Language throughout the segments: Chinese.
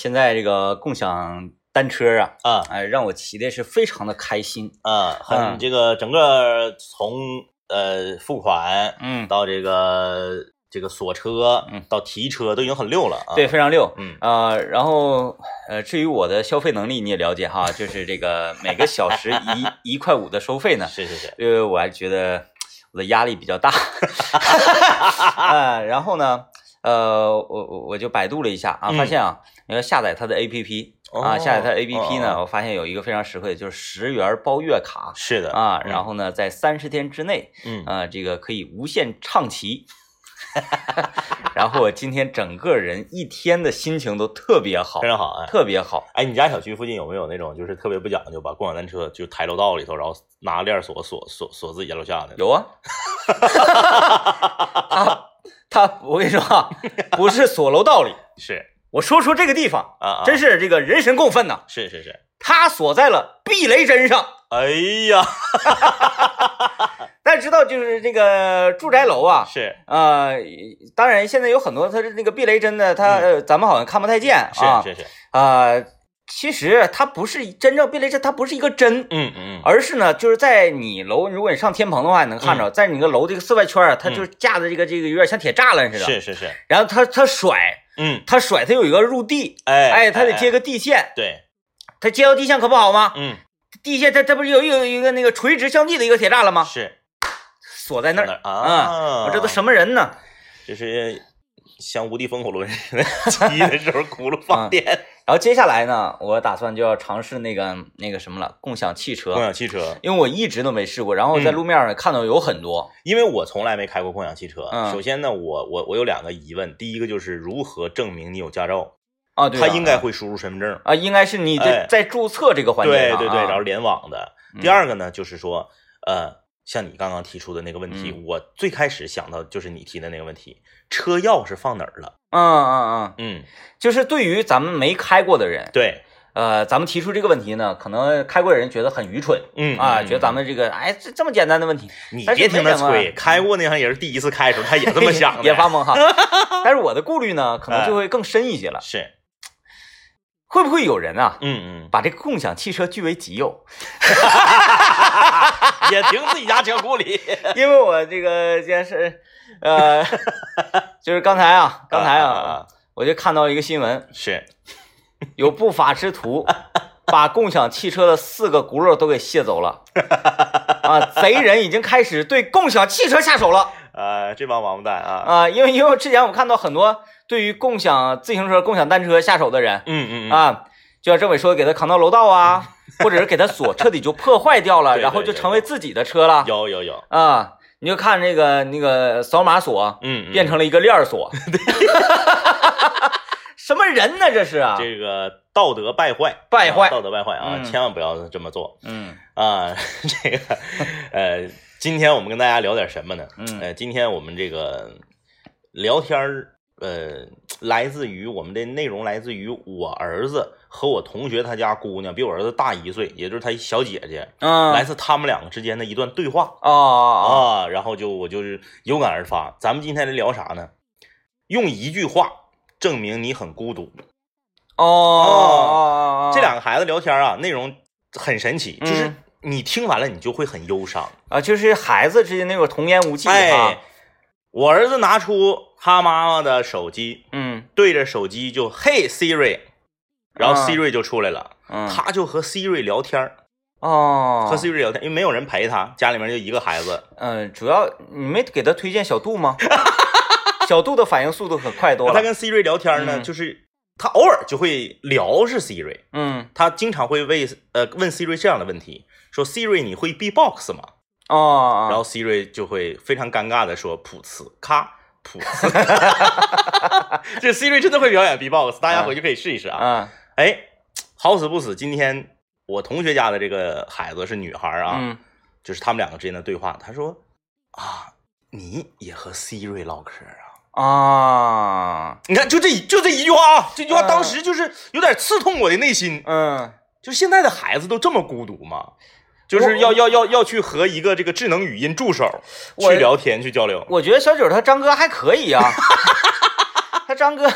现在这个共享单车啊，啊哎，让我骑的是非常的开心。啊，很嗯这个整个从呃付款嗯，到这个这个锁车，嗯到提车都已经很溜了啊。对，，非常溜。嗯呃，然后呃，至于我的消费能力你也了解哈，就是这个每个小时一 一块五的收费呢，是是是，因为我还觉得我的压力比较大。啊，然后呢，呃，我我我就百度了一下啊，嗯发现啊，你要下载它的 APP 啊，哦下载它的 APP 呢，哦我发现有一个非常实惠，就是十元包月卡是的啊，嗯然后呢，在三十天之内，嗯啊，这个可以无限畅骑。然后我今天整个人一天的心情都特别好非，常好哎。特别好。哎，你家小区附近有没有那种就是特别不讲究，把共享单车就抬楼道里头，然后拿链锁锁锁锁自己家楼下的？有啊，他他，我跟你说啊，不是锁楼道里，是我说出这个地方，啊啊，真是这个人神共愤呐。是是是。他锁在了避雷针上，哎呀，大家知道，就是这个住宅楼啊，是呃，当然现在有很多它的那个避雷针呢，它、呃咱们好像看不太见啊，嗯是是。是，啊、其实它不是真正避雷针，它不是一个针，嗯嗯嗯，而是呢，就是在你楼，如果你上天棚的话，你能看着，在你个楼这个四外圈啊，它就架的这个这个有点像铁栅栏似的，是是是，然后它它甩，嗯，他甩，他有一个入地，哎哎，他得接个个地线，对，他接到地线可不好吗？嗯，地线他他不是有有一个那个垂直向地的一个铁栅栏吗？是锁在那儿，啊，我这都什么人呢？就是像无敌风火轮骑的时候轱辘放电。然后接下来呢，我打算就要尝试那个那个什么了，共享汽车，共享汽车，因为我一直都没试过，然后在嗯路面上看到有很多，因为我从来没开过共享汽车。嗯首先呢，我我我有两个疑问，第一个就是如何证明你有驾照？啊，对啊，他应该会输入身份证。啊，应该是你哎在在注册这个环节上对对对，啊然后联网的。嗯第二个呢，就是说，呃，像你刚刚提出的那个问题，嗯。我最开始想到就是你提的那个问题，车钥匙放哪儿了？嗯嗯嗯，嗯，就是对于咱们没开过的人，对，呃，咱们提出这个问题呢，可能开过的人觉得很愚蠢嗯啊，嗯觉得咱们这个哎这这么简单的问题，你别听他吹，开过那行也是第一次开的时候，他也这么 想的，也发懵哈。但是我的顾虑呢，可能就会更深一些了，是，会不会有人啊？嗯嗯，把这个共享汽车据为己有，也停自己家车库里。因为我这个先是，呃，就是刚才啊，刚才啊，啊，我就看到一个新闻，是，有不法之徒把共享汽车的四个轱辘都给卸走了，啊，贼人已经开始对共享汽车下手了呃，这帮王八蛋啊，啊，因为因为之前我看到很多对于共享自行车、共享单车下手的人嗯嗯嗯，啊，就像政委说，给他扛到楼道啊，或者是给他锁彻底就破坏掉了，对对然后就成为自己的车了有有有，啊，你就看那个那个扫码锁嗯，嗯。变成了一个链儿锁 什么人呢这是啊？这个道德败坏，败坏啊道德败坏啊，嗯。千万不要这么做嗯。啊！这个，呃，今天我们跟大家聊点什么呢？嗯呃，今天我们这个聊天儿，呃，来自于我们的内容来自于我儿子和我同学他家姑娘，比我儿子大一岁，也就是他小姐姐，嗯，来自他们两个之间的一段对话哦哦啊，然后就我就是有感而发。咱们今天来聊啥呢？用一句话证明你很孤独。哦哦，这两个孩子聊天啊，内容很神奇，就是嗯你听完了你就会很忧伤。啊，就是孩子之间那种童言无忌啊哎，，我儿子拿出他妈妈的手机，嗯。对着手机就嘿 Siri，然后啊 Siri 就出来了，嗯，他就和 Siri 聊天儿，哦，和 Siri 聊天，因为没有人陪他，家里面就一个孩子。嗯，主要你没给他推荐小度吗？小度的反应速度可快多了。他跟 Siri 聊天呢，嗯。就是他偶尔就会聊是 Siri，嗯。他经常会问呃问 Siri 这样的问题，说 Siri 你会 B-box 吗？哦，然后 Siri 就会非常尴尬的说普茨咔普茨，这 Siri 真的会表演 B-box，大家回去可以试一试啊。嗯哎，好死不死，今天我同学家的这个孩子是女孩啊，嗯就是他们两个之间的对话，他说啊，你也和 Siri 唠嗑啊？啊你看，就这就这一句话啊，这句话嗯当时就是有点刺痛我的内心。嗯就现在的孩子都这么孤独吗？就是要要要要去和一个这个智能语音助手去聊天去交流。我觉得小九他张哥还可以啊，他张哥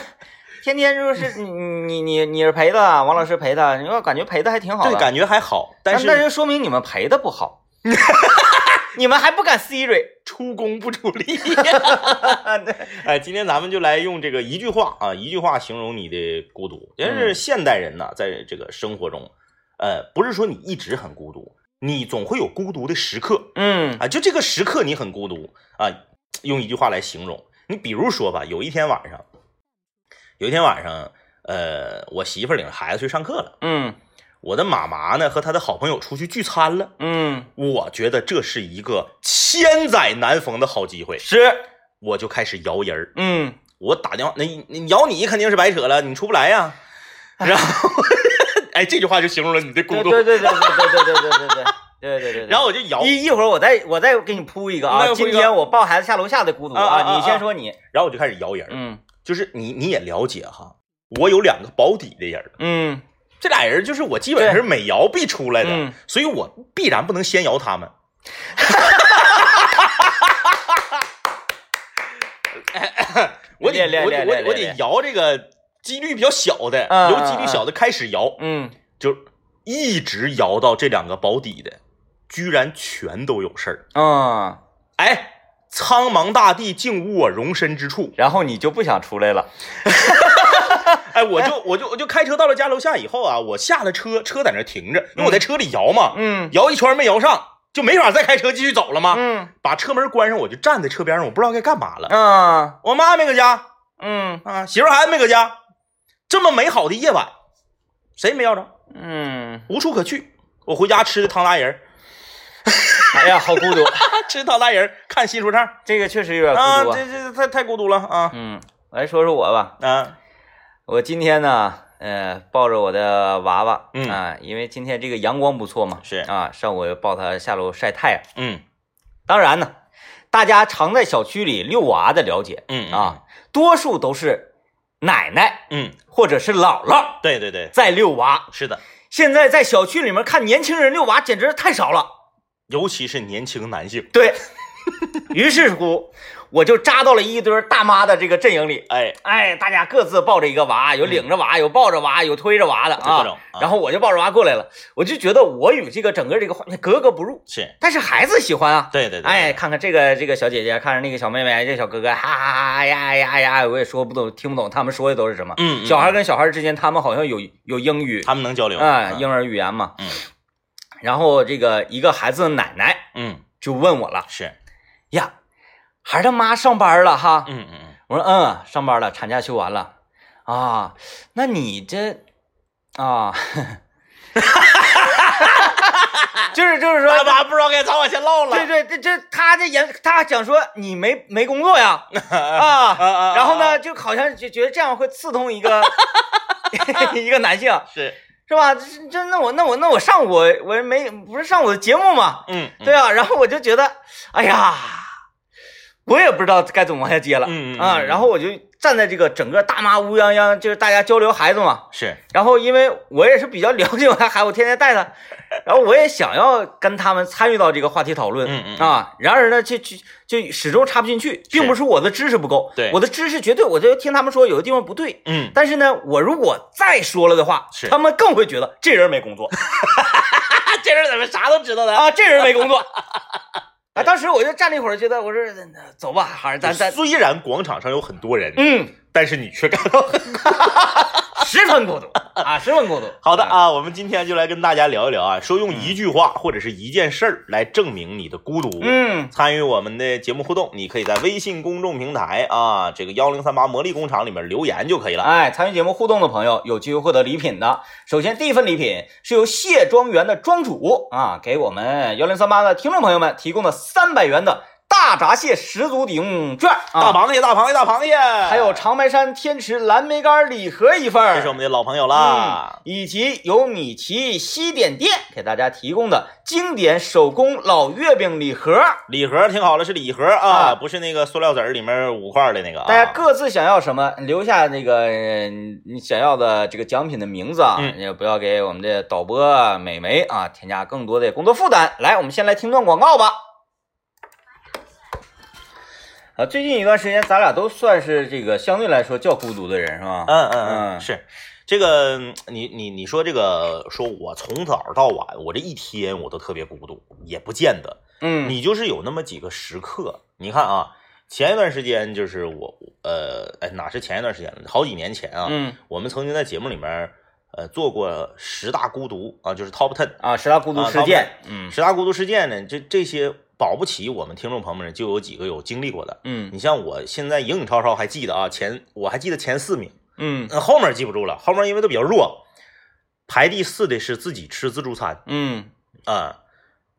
天天就是你你你你是陪的，王老师陪的，你说感觉陪的还挺好的，对，感觉还好，但是那就说明你们陪的不好，你们还不敢 Siri。出工不出力。对，哎，今天咱们就来用这个一句话啊，一句话形容你的孤独。但是现代人呢，在这个生活中，呃，不是说你一直很孤独，你总会有孤独的时刻嗯啊。就这个时刻你很孤独啊，用一句话来形容。你比如说吧，有一天晚上，有一天晚上，呃，我媳妇儿领着孩子去上课了，嗯我的妈妈呢和她的好朋友出去聚餐了。嗯，我觉得这是一个千载难逢的好机会，是，我就开始摇人儿。嗯我打电话，那你摇你肯定是白扯了，你出不来呀。然后，哎，这句话就形容了你的孤独。对对对对对对对对对对对对对对。然后我就摇，一一会儿我再我再给你铺一个啊，今天我抱孩子下楼下的孤独啊你先说你，然后我就开始摇人儿。嗯就是你你也了解哈，我有两个保底的人儿，嗯这俩人就是我基本上是每摇必出来的，嗯所以我必然不能先摇他们。我得我得我得摇这个几率比较小的，嗯由几率小的开始摇，嗯，就一直摇到这两个保底的，居然全都有事儿。啊，哎，苍茫大地竟无我容身之处。然后你就不想出来了，哎，我就我就我就开车到了家楼下以后啊，我下了车，车在那停着，因为我在车里摇嘛，嗯。摇一圈没摇上，就没法再开车继续走了嘛。嗯。把车门关上，我就站在车边上，我不知道该干嘛了。嗯。我妈没搁家。嗯。啊，媳妇孩子没搁家，这么美好的夜晚，谁没要着？嗯，无处可去。我回家吃的汤拉人儿，哎呀，好孤独，吃汤拉人儿，看新说唱这个确实有点啊，孤独啊。这这太太孤独了啊嗯，我来说说我吧，啊！我今天呢，呃，抱着我的娃娃，嗯啊，因为今天这个阳光不错嘛，是啊，上午抱他下楼晒太阳。嗯当然呢，大家常在小区里遛娃的了解嗯啊，多数都是奶奶嗯，或者是姥姥对对对，在遛娃。是的，现在在小区里面看年轻人遛娃，简直是太少了。尤其是年轻男性，对 于是乎，我就扎到了一堆大妈的这个阵营里。哎，哎，大家各自抱着一个娃，有领着娃，有抱着娃，有推着娃的啊。啊然后我就抱着娃过来了，我就觉得我与这个整个这个画面格格不入。是但是孩子喜欢啊，对对对，哎，看看这个这个小姐姐，看着那个小妹妹，这小哥哥，哈哈哈哈呀呀呀，我也说不懂，听不懂他们说的都是什么。嗯，嗯小孩跟小孩之间，他们好像有有英语他们能交流啊，婴儿语言嘛。嗯。然后这个一个孩子的奶奶嗯就问我了是，呀，孩儿他妈上班了哈？嗯嗯嗯，我说嗯，上班了，产假休完了。啊。那你这啊，就是就是说，大妈不知道该咋往下唠了，对对，这这他这言，他想说你没没工作呀。啊，啊啊，然后呢，就好像就觉得这样会刺痛一个 一个男性，是，是吧？这这那我那我那我上我我没不是上我的节目嘛，嗯，嗯。对啊，然后我就觉得，哎呀，我也不知道该怎么往下接了，嗯啊，嗯然后我就站在这个整个大妈乌泱泱，就是大家交流孩子嘛，是，然后因为我也是比较了解我的孩子，我天天带他，然后我也想要跟他们参与到这个话题讨论，嗯嗯嗯。啊，然而呢，就就就始终插不进去，并不是我的知识不够，对。我的知识绝对，我就听他们说有的地方不对，嗯，但是呢，我如果再说了的话，是。他们更会觉得这人没工作。这人怎么啥都知道呢？啊，这人没工作。啊，当时我就站了一会儿，觉得我说走吧，还是，咱咱虽然广场上有很多人，嗯，但是你却感到很十分孤独啊，十分孤独。好的啊，我们今天就来跟大家聊一聊啊，说用一句话或者是一件事儿来证明你的孤独。嗯，参与我们的节目互动，你可以在微信公众平台啊，这个幺零三八魔力工厂里面留言就可以了。哎，参与节目互动的朋友有机会获得礼品的。首先，第一份礼品是由谢庄园的庄主啊，给我们幺零三八的听众朋友们提供的三百元的大闸蟹十足抵用券啊，大螃蟹，大螃蟹，大螃蟹，还有长白山天池蓝莓干礼盒一份，这是我们的老朋友啦嗯。，以及由米奇西点店给大家提供的经典手工老月饼礼盒。礼盒听好了，是礼盒啊，啊不是那个塑料籽里面五块的那个啊。大家各自想要什么，留下那个呃你想要的这个奖品的名字啊，嗯也不要给我们的导播啊美眉啊添加更多的工作负担。来，我们先来听段广告吧。啊，最近一段时间，咱俩都算是这个相对来说较孤独的人，是吧？嗯嗯嗯是这个，嗯你你你说这个，说我从早到晚，我这一天我都特别孤独，也不见得。嗯，你就是有那么几个时刻，你看啊，前一段时间就是我，呃，哎，哪是前一段时间了？好几年前啊，嗯我们曾经在节目里面，呃，做过十大孤独啊，就是 Top Ten 啊，十大孤独啊事件，嗯十大孤独事件呢，这这些保不齐我们听众朋友们就有几个有经历过的。嗯你像我现在影影绰绰还记得啊，前我还记得前四名，嗯呃后面记不住了，后面因为都比较弱。排第四的是自己吃自助餐嗯啊、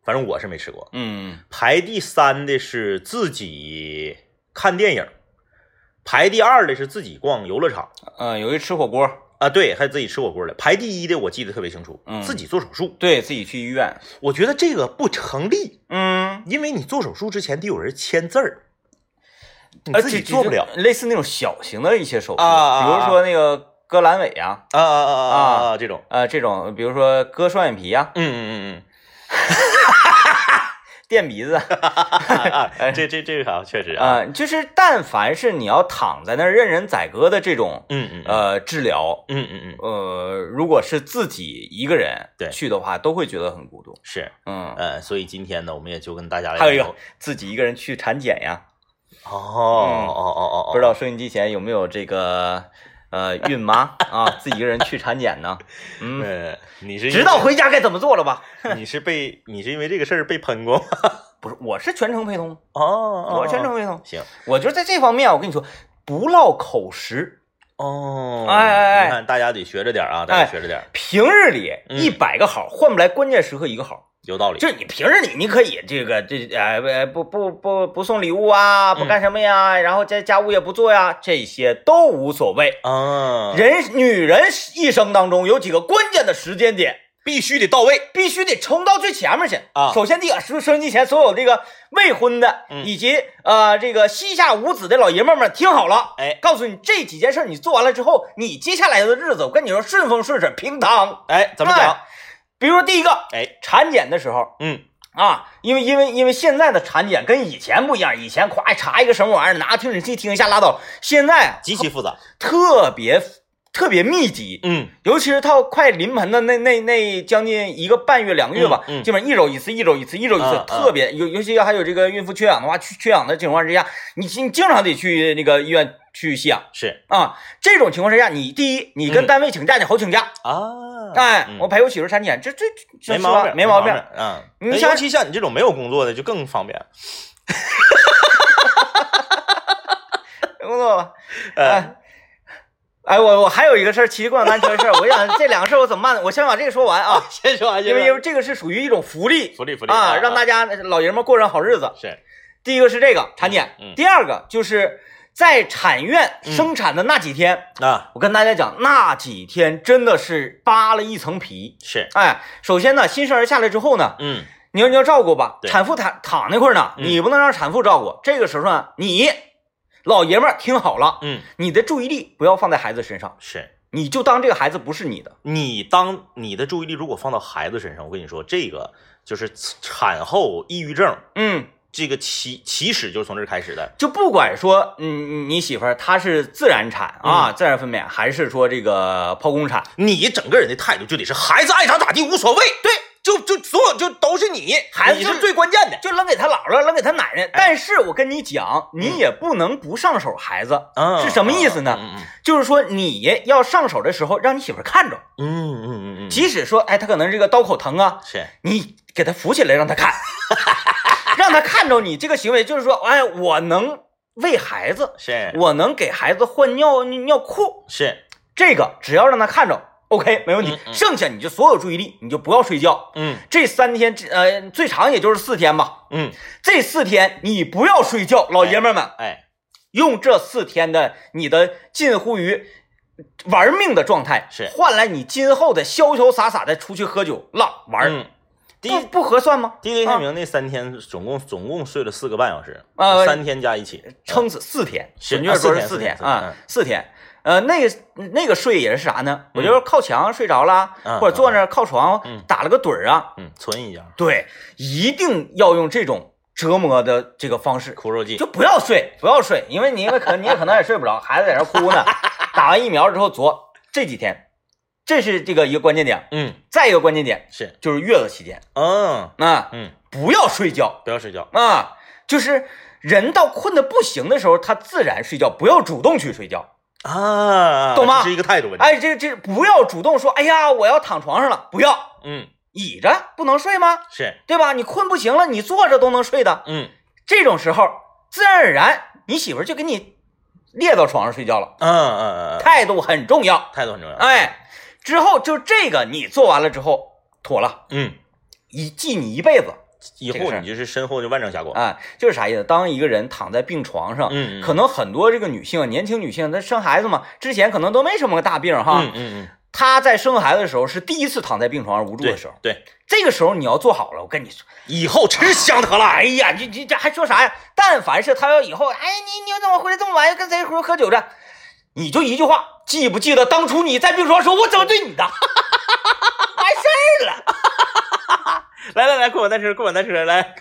反正我是没吃过。嗯排第三的是自己看电影，排第二的是自己逛游乐场嗯，有一吃火锅，啊，对，还自己吃火锅的。排第一的我记得特别清楚，嗯自己做手术。对自己去医院，我觉得这个不成立，嗯，因为你做手术之前得有人签字儿，你呃自己做不了。类似那种小型的一些手术，啊啊啊比如说那个割阑尾呀，啊啊啊啊啊啊！这种，呃，这种，比如说割双眼皮呀，嗯嗯嗯 垫鼻子，这这这个好，确实啊，啊，就是但凡是你要躺在那儿任人宰割的这种嗯嗯嗯。呃治疗，嗯嗯嗯，呃，如果是自己一个人对去的话，都会觉得很孤独。是，嗯，呃，所以今天呢，我们也就跟大家来还有一个自己一个人去产检呀，哦哦哦哦哦，不知道收音机前有没有这个呃孕妈啊，自己一个人去产检呢？嗯，呃，你是知道回家该怎么做了吧？你是被你是因为这个事儿被喷过吗？不是，我是全程陪同，哦我全程陪同。行我觉得在这方面，我跟你说，不落口实。哦，哎哎哎你看大家得学着点啊，大家学着点，平日里嗯一百个好换不来关键时刻一个好，有道理。就是你平日里你可以这个这呃不不不不送礼物啊，不干什么呀，然后家家务也不做呀，这些都无所谓。啊，人女人一生当中有几个关键的时间点，必须得到位。必须得冲到最前面去啊首先，第一个收收音机前所有这个未婚的，嗯以及呃这个膝下无子的老爷们们，听好了，哎告诉你这几件事你做完了之后，你接下来的日子，我跟你说顺风顺水平躺。哎，怎么讲？哎比如说第一个，哎，产检的时候嗯，啊，因为因为因为现在的产检跟以前不一样，以前夸查一个什么玩意儿，拿听诊器听一下拉倒，现在啊极其复杂。特别特别密集，嗯，尤其是到快临盆的那那那将近一个半月两个月吧，嗯嗯。基本上一周一次，一周一次，一周一次，特别尤尤其还有这个孕妇缺氧的话，缺缺氧的情况之下，你你经常得去那个医院去吸氧。是。啊。这种情况之下，你第一，你跟嗯。单位请假，你好请假，啊，哎，嗯。我陪我媳妇产检，这这没毛病，没毛病。嗯，你像尤其像你这种没有工作的，就更方便。工作吧，呃，哎。哎，我我还有一个事儿，骑共享单车的事儿，我想这两个事儿我怎么办呢？我先把这个说完啊，先说完，因为因为这个是属于一种福利福利福利啊，让大家家老爷们儿过上好日子。是第一个是这个产检，第二个就是在产院生产的那几天，啊，我跟大家讲，那几天真的是扒了一层皮。是，哎，首先呢，新生儿下来之后呢，嗯你要你要照顾吧，产妇躺躺那块儿呢，嗯你不能让产妇照顾。这个时候呢，你老爷们儿听好了，嗯，你的注意力不要放在孩子身上，是。你就当这个孩子不是你的。你当你的注意力如果放到孩子身上，我跟你说，这个就是产后抑郁症，嗯，这个起起始就是从这儿开始的。就不管说，嗯，你媳妇儿她是自然产啊，嗯自然分娩，还是说这个剖宫产，你整个人的态度就得是孩子爱咋咋地无所谓，对，就就所有就都是你，孩子你是最关键的。就扔给他姥姥，扔给他奶奶。但是我跟你讲，你也不能不上手孩子，嗯是什么意思呢？嗯就是说你要上手的时候，让你媳妇看着，嗯嗯嗯嗯嗯，即使说，哎，他可能这个刀口疼啊，是你给他扶起来，让他看，让他看着你这个行为，就是说，哎，我能喂孩子，是我能给孩子换尿尿裤，是，这个只要让他看着，OK，没问题。剩下你就所有注意力，你就不要睡觉。嗯。这三天，呃，最长也就是四天吧。嗯，这四天你不要睡觉，老爷们们，哎，用这四天的你的近乎于玩命的状态，是。换来你今后的潇潇洒洒的出去喝酒浪玩，嗯，第不不合算吗？第一天明那三天总共总共睡了四个半小时，啊三天加一起，撑死四天，是准确说是四天四天啊，四天。呃，那个那个睡也是啥呢？我就是靠墙睡着了，嗯或者坐那儿靠床嗯打了个盹儿啊。嗯，存一下，对，一定要用这种折磨的这个方式，苦肉计，就不要睡，不要睡，因为你因为可你也可能也睡不着，孩子在那哭呢。打完疫苗之后，昨这几天，这是这个一个关键点。嗯，再一个关键点是，就是月子期间嗯啊，嗯，不要睡觉不要睡觉，啊，就是人到困的不行的时候，他自然睡觉，不要主动去睡觉。啊，懂吗这是一个态度问题，哎，这这不要主动说，哎呀，我要躺床上了，不要嗯，倚着，不能睡吗？是，对吧？你困不行了，你坐着都能睡的。嗯这种时候，自然而然，你媳妇就给你列到床上睡觉了。嗯嗯嗯，态度很重要。态度很重要，哎，之后就这个你做完了之后妥了，嗯，一记你一辈子以后你就是身后就万丈霞光，啊，就是啥意思？当一个人躺在病床上，嗯嗯可能很多这个女性，年轻女性，她生孩子嘛，之前可能都没什么个大病哈。嗯嗯嗯，她在生孩子的时候是第一次躺在病床上无助的时候，对，这个时候你要做好了，我跟你说，以后吃香得了，哎呀，你你这还说啥呀？但凡是她要以后，哎，你你怎么回来这么晚，又跟谁喝喝酒着？你就一句话，记不记得当初你在病床上说我怎么对你的？完事儿了。来 来来，过晚单车，过晚单车，来，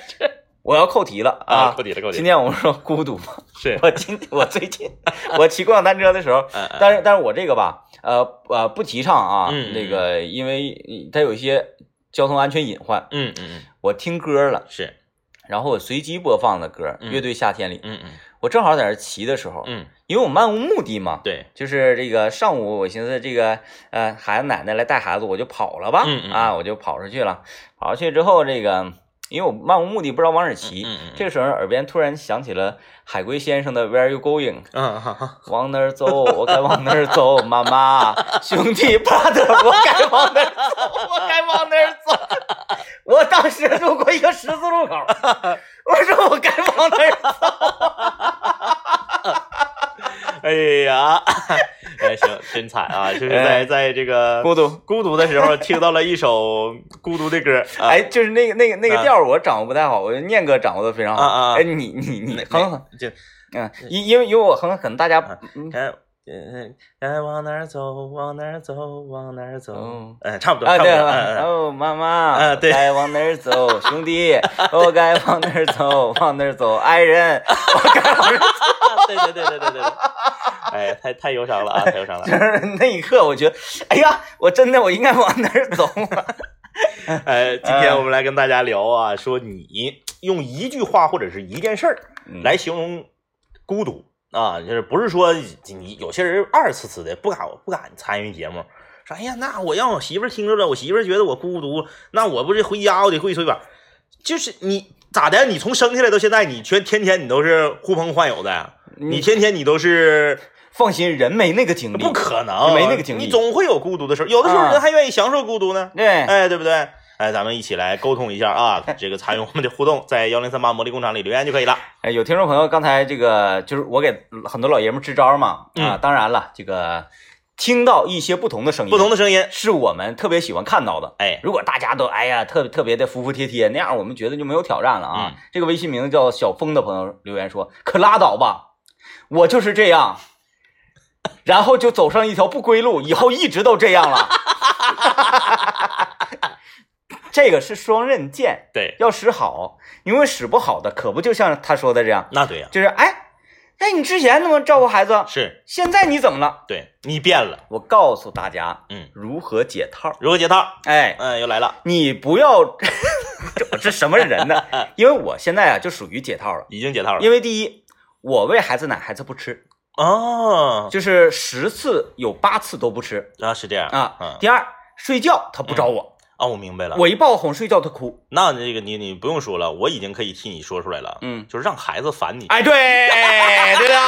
我要扣题了啊，扣题了，扣题，今天我们说孤独嘛，是，我今我最近我骑共享单车的时候，但是但是我这个吧，呃呃不提倡啊，那个因为它有一些交通安全隐患，嗯嗯嗯，我听歌了，是，然后我随机播放的歌，嗯乐队夏天里，嗯嗯我正好在那骑的时候，嗯，因为我漫无目的嘛，对，就是这个上午我寻思这个呃孩子奶奶来带孩子，我就跑了吧，嗯嗯啊我就跑出去了，跑出去之后这个因为我漫无目的不知道往哪儿骑，嗯嗯这个时候耳边突然响起了海龟先生的 Where are you going？嗯往哪儿走？我该往哪儿走？妈妈，兄弟，brother，我该往哪儿走？我该往哪儿走？我当时路过一个十字路口，我说我该往哪儿走？哎呀，哎行，真惨啊！就是在在这个孤独。孤独的时候听到了一首 孤独的歌，啊。哎，就是那个那个那个啊。调儿我掌握不太好，我念哥掌握的非常好。啊啊哎，你你你哼哼，就嗯，因因为因为我哼，可能大家嗯。该往哪儿走，往哪儿走，往哪儿走。哦，哎，差不多，差不多，了，嗯嗯哦，妈妈，啊对。该往哪儿走，兄弟，我该往哪儿走，往哪儿走，爱人，我该往哪儿走。对对对对对对对，哎，太太忧伤了啊，太忧伤了就。是那一刻，我觉得，哎呀，我真的我应该往哪儿走啊？哎，今天我们来跟大家聊啊，说你用一句话或者是一件事儿嗯来形容孤独啊，就是不是说你有些人二次次的不敢不敢参与节目，说哎呀，那我让我媳妇儿听着了，我媳妇儿觉得我孤独，那我不是回家我得跪搓衣板，就是你咋的？你从生下来到现在，你全天天你都是呼朋唤友的，你天天你都是放心，人没那个精力，不可能，没那个精力你总会有孤独的时候，有的时候啊人还愿意享受孤独呢。对，哎，对不对？哎，咱们一起来沟通一下啊，这个参与我们的互动，在幺零三八魔力工厂里留言就可以了。哎，有听众朋友刚才这个就是我给很多老爷们支招嘛，啊，嗯当然了，这个听到一些不同的声音，不同的声音，是我们特别喜欢看到的。哎，如果大家都哎呀特特别的服服帖帖，那样我们觉得就没有挑战了啊。嗯这个微信名字叫小峰的朋友留言说：“可拉倒吧，我就是这样。” 然后就走上一条不归路，以后一直都这样了。这个是双刃剑，对，要使好，因为使不好的，可不就像他说的这样，那对呀、就是哎，哎，你之前那么照顾孩子，是现在你怎么了？对你变了，我告诉大家，嗯，如何解套。如何解套？哎，嗯，又来了，你不要，这我这什么人呢？因为我现在啊就属于解套了，已经解套了。因为第一，我喂孩子奶，孩子不吃，哦，就是十次有八次都不吃啊，是这样啊。嗯，第二，睡觉他不找我，啊，我明白了。我一抱哄睡觉他哭。那这个你你不用说了，我已经可以替你说出来了。嗯，就是让孩子烦你。哎，对，对了。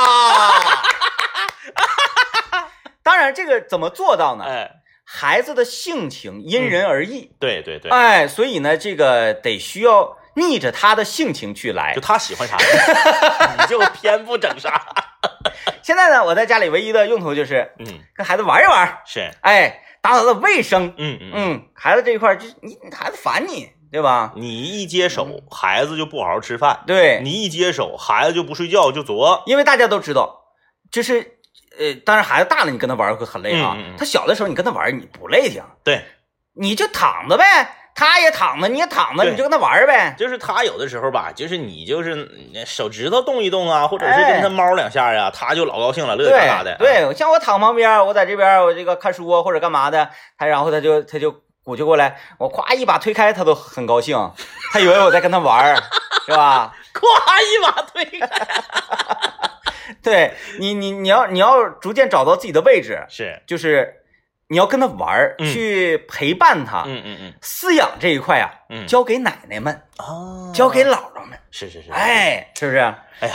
当然，这个怎么做到呢？哎，孩子的性情因人而异，对对对，哎，所以呢，这个得需要逆着他的性情去来就。他喜欢啥，你就偏不整啥。现在呢，我在家里唯一的用途就是嗯，跟孩子玩一玩，是，哎，打扫的卫生。嗯嗯孩子这一块就是你孩子烦你，对吧？你一接手，孩子就不好好吃饭；对，你一接手，孩子就不睡觉，就作。因为大家都知道，就是呃，当然孩子大了，你跟他玩会很累啊。嗯嗯嗯。他小的时候你跟他玩你不累挺，对，你就躺着呗，他也躺着，你也躺着，你就跟他玩呗。就是他有的时候吧，就是你就是嗯手指头动一动啊，或者是哎跟他猫两下呀、他就老高兴了，乐嘎嘎的。啊对对，像我躺旁边，我在这边我这个看书啊或者干嘛的，他然后他就他就鼓就过来，我咵一把推开，他都很高兴，他以为我在跟他玩，是吧？咵一把推开。对你你你要你要逐渐找到自己的位置，是，就是你要跟他玩儿，嗯去陪伴他。嗯嗯嗯饲养这一块啊，嗯，交给奶奶们，啊，交给姥姥们，是是是，哎，是不是？哎呀，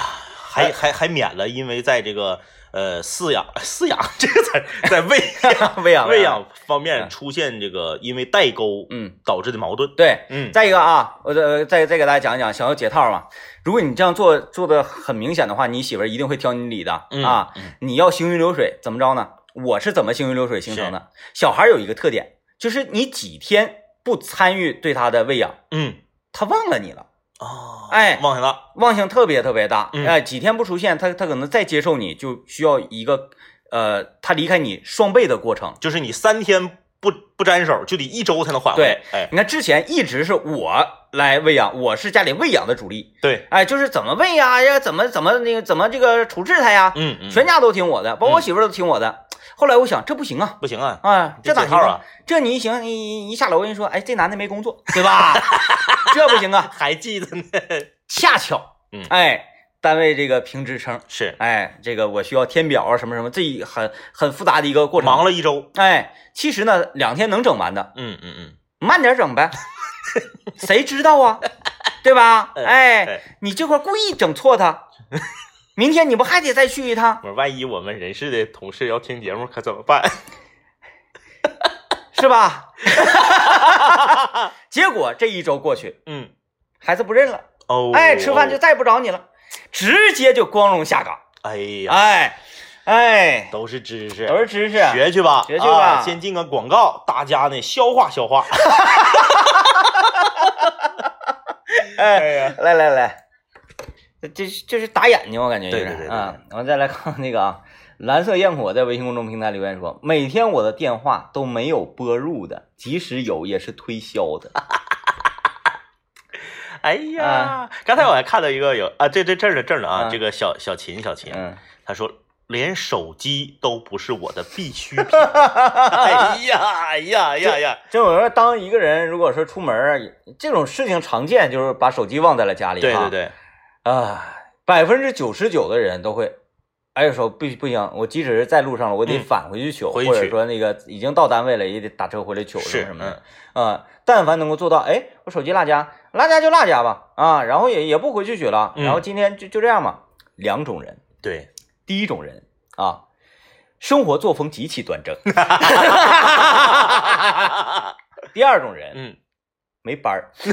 还还还免了，因为在这个呃饲养 饲养这个词儿，在 喂养喂养喂养方面嗯出现这个因为代沟嗯，导致的矛盾。对。嗯，再一个啊，我再再再给大家讲一讲，想要解套嘛。如果你这样做做的很明显的话，你媳妇儿一定会挑你理的、嗯啊。嗯你要行云流水，怎么着呢？我是怎么行云流水形成的？小孩有一个特点，就是你几天不参与对他的喂养，嗯他忘了你了，哦，哎忘性了。忘性特别特别大。嗯哎，几天不出现，他他可能再接受你就需要一个呃，他离开你双倍的过程。就是你三天不不沾手，就得一周才能缓回来。哎，你看之前一直是我来喂养，我是家里喂养的主力。对，哎，就是怎么喂呀，呀，怎么怎么那个怎么这个处置他呀，嗯嗯，全家都听我的，包括我媳妇都听我的。后来我想，这不行啊，不行啊，啊，这咋行这几号啊？这你一行，你一下楼，跟你说，哎，这男的没工作，对吧？这不行啊。还记得呢。恰巧，嗯哎，单位这个评职称，是哎，这个我需要填表啊，什么什么，这一很很复杂的一个过程。忙了一周。哎，其实呢，两天能整完的，嗯嗯嗯，慢点整呗，谁知道啊，对吧？哎，你这块故意整错他，明天你不还得再去一趟，我说万一我们人事的同事要听节目，可怎么办？是吧？结果这一周过去，嗯，孩子不认了，哦，哎，吃饭就再也不找你了，直接就光荣下岗，哎呀，哎哎，都是知识，都是知识，学去吧，学去吧。啊先进个广告，大家呢消化消化。哎，哎呀，来来来，这这这是打眼睛，我感觉有点对对对对啊。我们再来看那个啊，蓝色焰火在微信公众平台留言说，每天我的电话都没有拨入的，即使有也是推销的。哎呀，刚才我还看到一个有啊，这这这儿呢这儿呢啊，啊这个小小秦小秦，嗯，他说连手机都不是我的必需品。哎呀哎呀哎呀哎呀，就我说，当一个人如果说出门儿这种事情常见，就是把手机忘在了家里。对对对，啊，百分之九十九的人都会，哎，说不不行，我即使是在路上了，我得嗯返回去取，或者说那个已经到单位了，也得打车回来取什是么什么的嗯。啊，但凡能够做到，哎，我手机落家，落家就落家吧，啊，然后也也不回去取了，嗯然后今天就就这样吧。两种人，对，第一种人啊，生活作风极其端正；第二种人嗯，没班儿。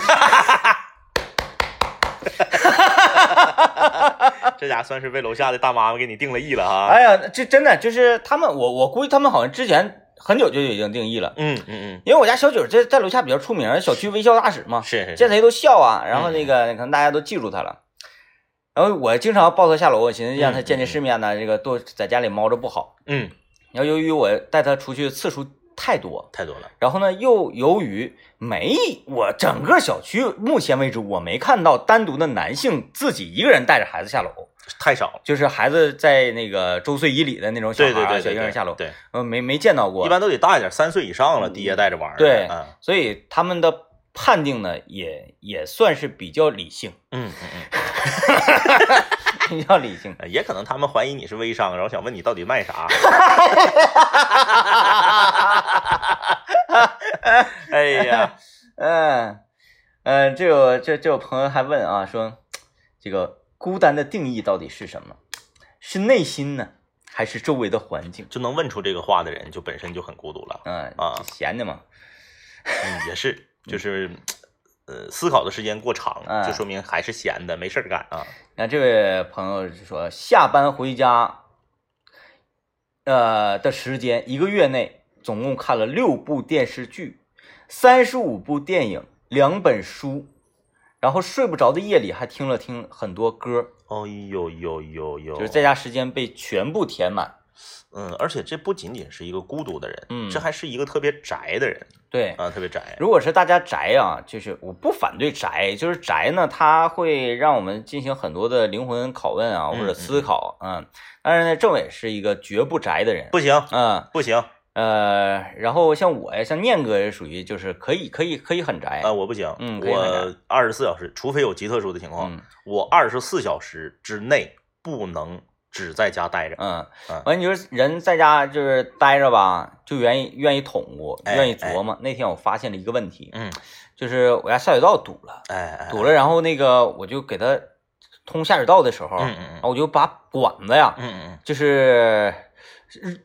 这家算是为楼下的大妈妈给你定了义了哈。哎呀，这真的就是他们，我我估计他们好像之前很久就已经定义了，嗯嗯嗯，因为我家小九在在楼下比较出名，小区微笑大使嘛，是是是，见谁都笑啊，然后那个可能大家都记住他了。然后我经常抱他下楼，我寻思让他见见世面呢，这个多在家里猫着不好。嗯，然后由于我带他出去次数太多，太多了。然后呢又由于没我整个小区目前为止我没看到单独的男性自己一个人带着孩子下楼，太少了，就是孩子在那个周岁以里的那种小孩儿小对对对对对，婴儿下楼，对，呃没没见到过。一。般都得大一点，三岁以上了，爹带着玩儿。对嗯。所以他们的判定呢，也也算是比较理性，嗯嗯 比较理性。嗯，也可能他们怀疑你是微商，然后想问你到底卖啥。哎呀，嗯嗯，这有这这有朋友还问啊，说这个孤单的定义到底是什么？是内心呢，还是周围的环境？就能问出这个话的人，就本身就很孤独了。嗯啊闲的嘛。嗯，也是，就是呃，思考的时间过长，嗯就说明还是闲的，没事儿干啊。那这位朋友就说，下班回家，呃的时间一个月内总共看了六部电视剧，三十五部电影，两本书，然后睡不着的夜里还听了听很多歌，哦呦呦呦呦，就是在家时间被全部填满。嗯，而且这不仅仅是一个孤独的人，嗯这还是一个特别宅的人对，啊，特别宅。如果是大家宅啊，就是我不反对宅，就是宅呢，它会让我们进行很多的灵魂拷问啊，嗯或者思考，嗯。但是呢，政委是一个绝不宅的人，不行，嗯不行呃，然后像我呀，像念哥也属于就是可以可以可以很宅，啊，我不行，嗯我二十四小时，除非有极特殊的情况，嗯我二十四小时之内不能只在家待着。嗯嗯，完你说人在家就是待着吧，就愿意愿意捅咕，哎愿意琢磨。那天我发现了一个问题，嗯，就是我家下水道堵了，哎哎，堵了，然后那个我就给他通下水道的时候，嗯嗯嗯我就把管子呀，嗯嗯就是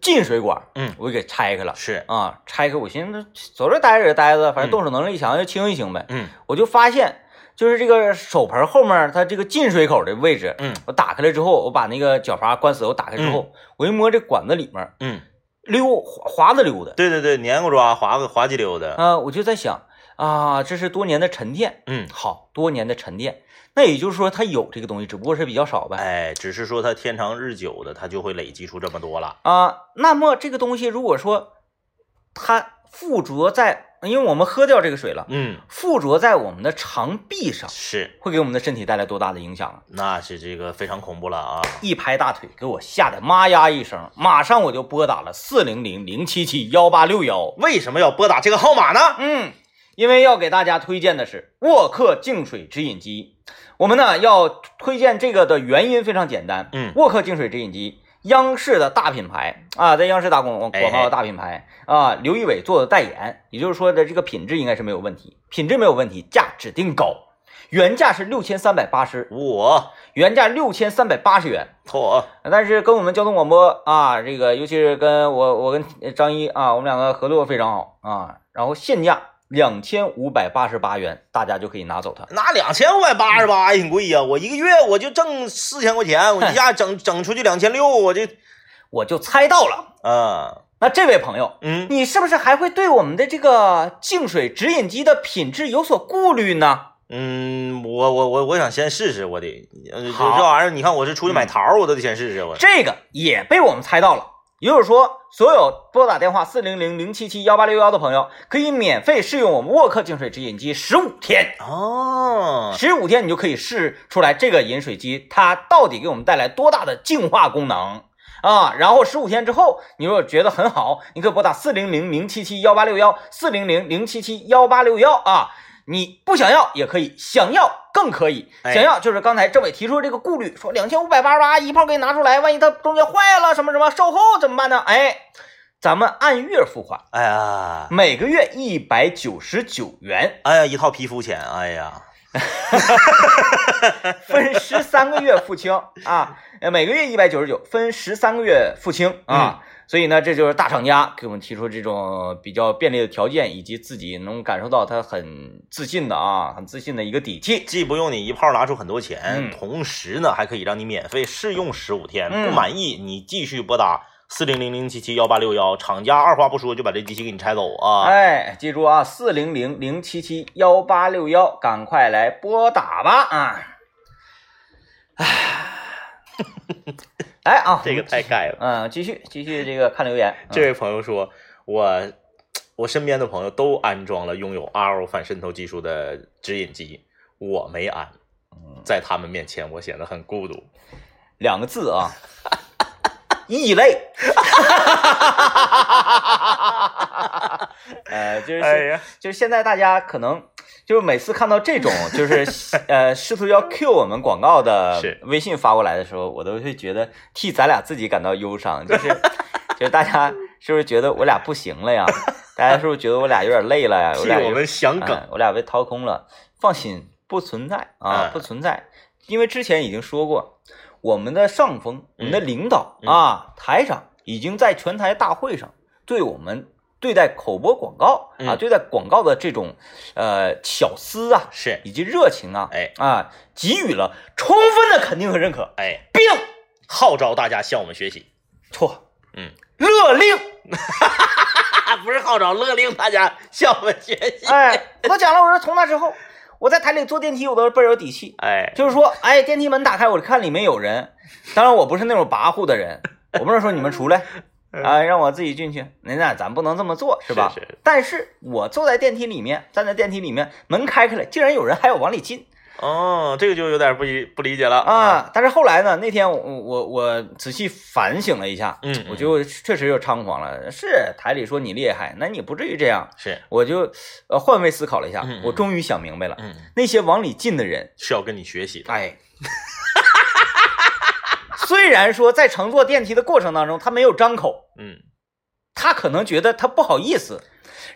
进水管，嗯我就给拆开了嗯，。是，啊，拆开，我寻思走这待着也待着，反正动手能力强就清一清呗。嗯我就发现，就是这个手盆后面它这个进水口的位置，嗯我打开了之后，我把那个脚阀关死，我打开之后，我一摸这管子里面嗯，溜滑滑的溜的，对对对，黏糊抓，滑个滑稽溜的。啊，我就在想啊，这是多年的沉淀，嗯，好多年的沉淀，那也就是说它有这个东西，只不过是比较少呗。哎，只是说它天长日久的，它就会累积出这么多了。啊，那么这个东西如果说它附着在，因为我们喝掉这个水了，嗯，附着在我们的肠壁上，是，会给我们的身体带来多大的影响啊？那是这个非常恐怖了啊。一拍大腿，给我吓得妈呀一声，马上我就拨打了四零零零七七幺八六幺。为什么要拨打这个号码呢？嗯，因为要给大家推荐的是沃克净水直饮机。我们呢要推荐这个的原因非常简单，嗯沃克净水直饮机，央视的大品牌啊，在央视打广广告的大品牌啊，刘仪伟做的代言，也就是说的这个品质应该是没有问题，品质没有问题，价指定高，原价是六千三百八十，我原价六千三百八十元。错，但是跟我们交通广播啊，这个尤其是跟我我跟张一啊，我们两个合作非常好啊，然后现价两千五百八十八元，大家就可以拿走它。拿两千五百八十八也挺贵呀、我一个月我就挣四千块钱，我一下整整出去两千六，我就我就猜到了，啊，那这位朋友，嗯，你是不是还会对我们的这个净水直饮机的品质有所顾虑呢？嗯，我我我我想先试试，我得，这玩意儿，你看我是出去买桃儿，我都得先试试，我。这个也被我们猜到了。也就是说，所有拨打电话四零零零七七幺八六幺的朋友，可以免费试用我们沃克净水直饮机十五天。哦，十五天你就可以试出来这个饮水机它到底给我们带来多大的净化功能啊！然后十五天之后，你如果觉得很好，你可以拨打四零零零七七幺八六幺四零零零七七幺八六幺啊。你不想要也可以，想要更可以。哎想要就是刚才政委提出的这个顾虑，说两千五百八十八一炮给你拿出来，万一它中间坏了什么什么，售后怎么办呢？哎，咱们按月付款，哎呀，每个月一百九十九元，哎呀，一套皮肤钱，哎呀，分十三个月付清啊，呃，每个月一百九十九，分十三个月付清啊。所以呢，这就是大厂家给我们提出这种比较便利的条件，以及自己能感受到他很自信的啊，很自信的一个底气。既不用你一炮拿出很多钱，嗯同时呢还可以让你免费试用十五天，嗯不满意你继续拨打四零零零七七幺八六幺，厂家二话不说就把这机器给你拆走啊！哎，记住啊，四零零零七七幺八六幺，赶快来拨打吧啊！哎，来啊，这个太盖了。嗯，继续继续这个 看留言，嗯这位朋友说，我我身边的朋友都安装了拥有 RO 反渗透技术的直饮机，我没安，在他们面前我显得很孤独。两个字啊，异类。呃，就是、就是现在大家可能就是每次看到这种 就是呃试图要 Q 我们广告的是微信发过来的时候，我都会觉得替咱俩自己感到忧伤，就是 就是大家是不是觉得我俩不行了呀？大家是不是觉得我俩有点累了呀？我俩我们想梗，嗯我俩被掏空了。放心，不存在啊嗯，不存在，因为之前已经说过，我们的上峰，我们的领导嗯啊，台长已经在全台大会上对我们对待口播广告啊，嗯对待广告的这种呃巧思啊，是，以及热情啊，哎。啊，给予了充分的肯定和认可，哎，并号召大家向我们学习。错，嗯，勒令，不是号召勒令大家向我们学习。哎，我都讲了，我说从那之后，我在台里坐电梯，我都倍儿有底气。哎，就是说，哎，电梯门打开，我看里面有人。当然，我不是那种跋扈的人，我不能说你们出来。嗯啊，让我自己进去，那那咱不能这么做，是吧？是是但是我坐在电梯里面，站在电梯里面，门开开了，竟然有人还要往里进哦，这个就有点不理不理解了。啊！但是后来呢，那天我我我仔细反省了一下，嗯，嗯我就确实又猖狂了。是台里说你厉害，那你不至于这样。是，我就呃换位思考了一下我终于想明白了，嗯，那些往里进的人，是要跟你学习的。哎，虽然说在乘坐电梯的过程当中他没有张口，嗯，他可能觉得他不好意思，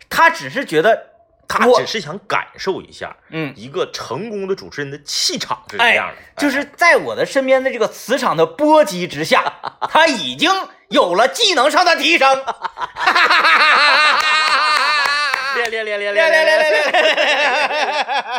他只是觉得我他只是想感受一下嗯，一个成功的主持人的气场是什么哎样的。就是在我的身边的这个磁场的波及之下，他已经有了技能上的提升。练练练练练练练练练练练。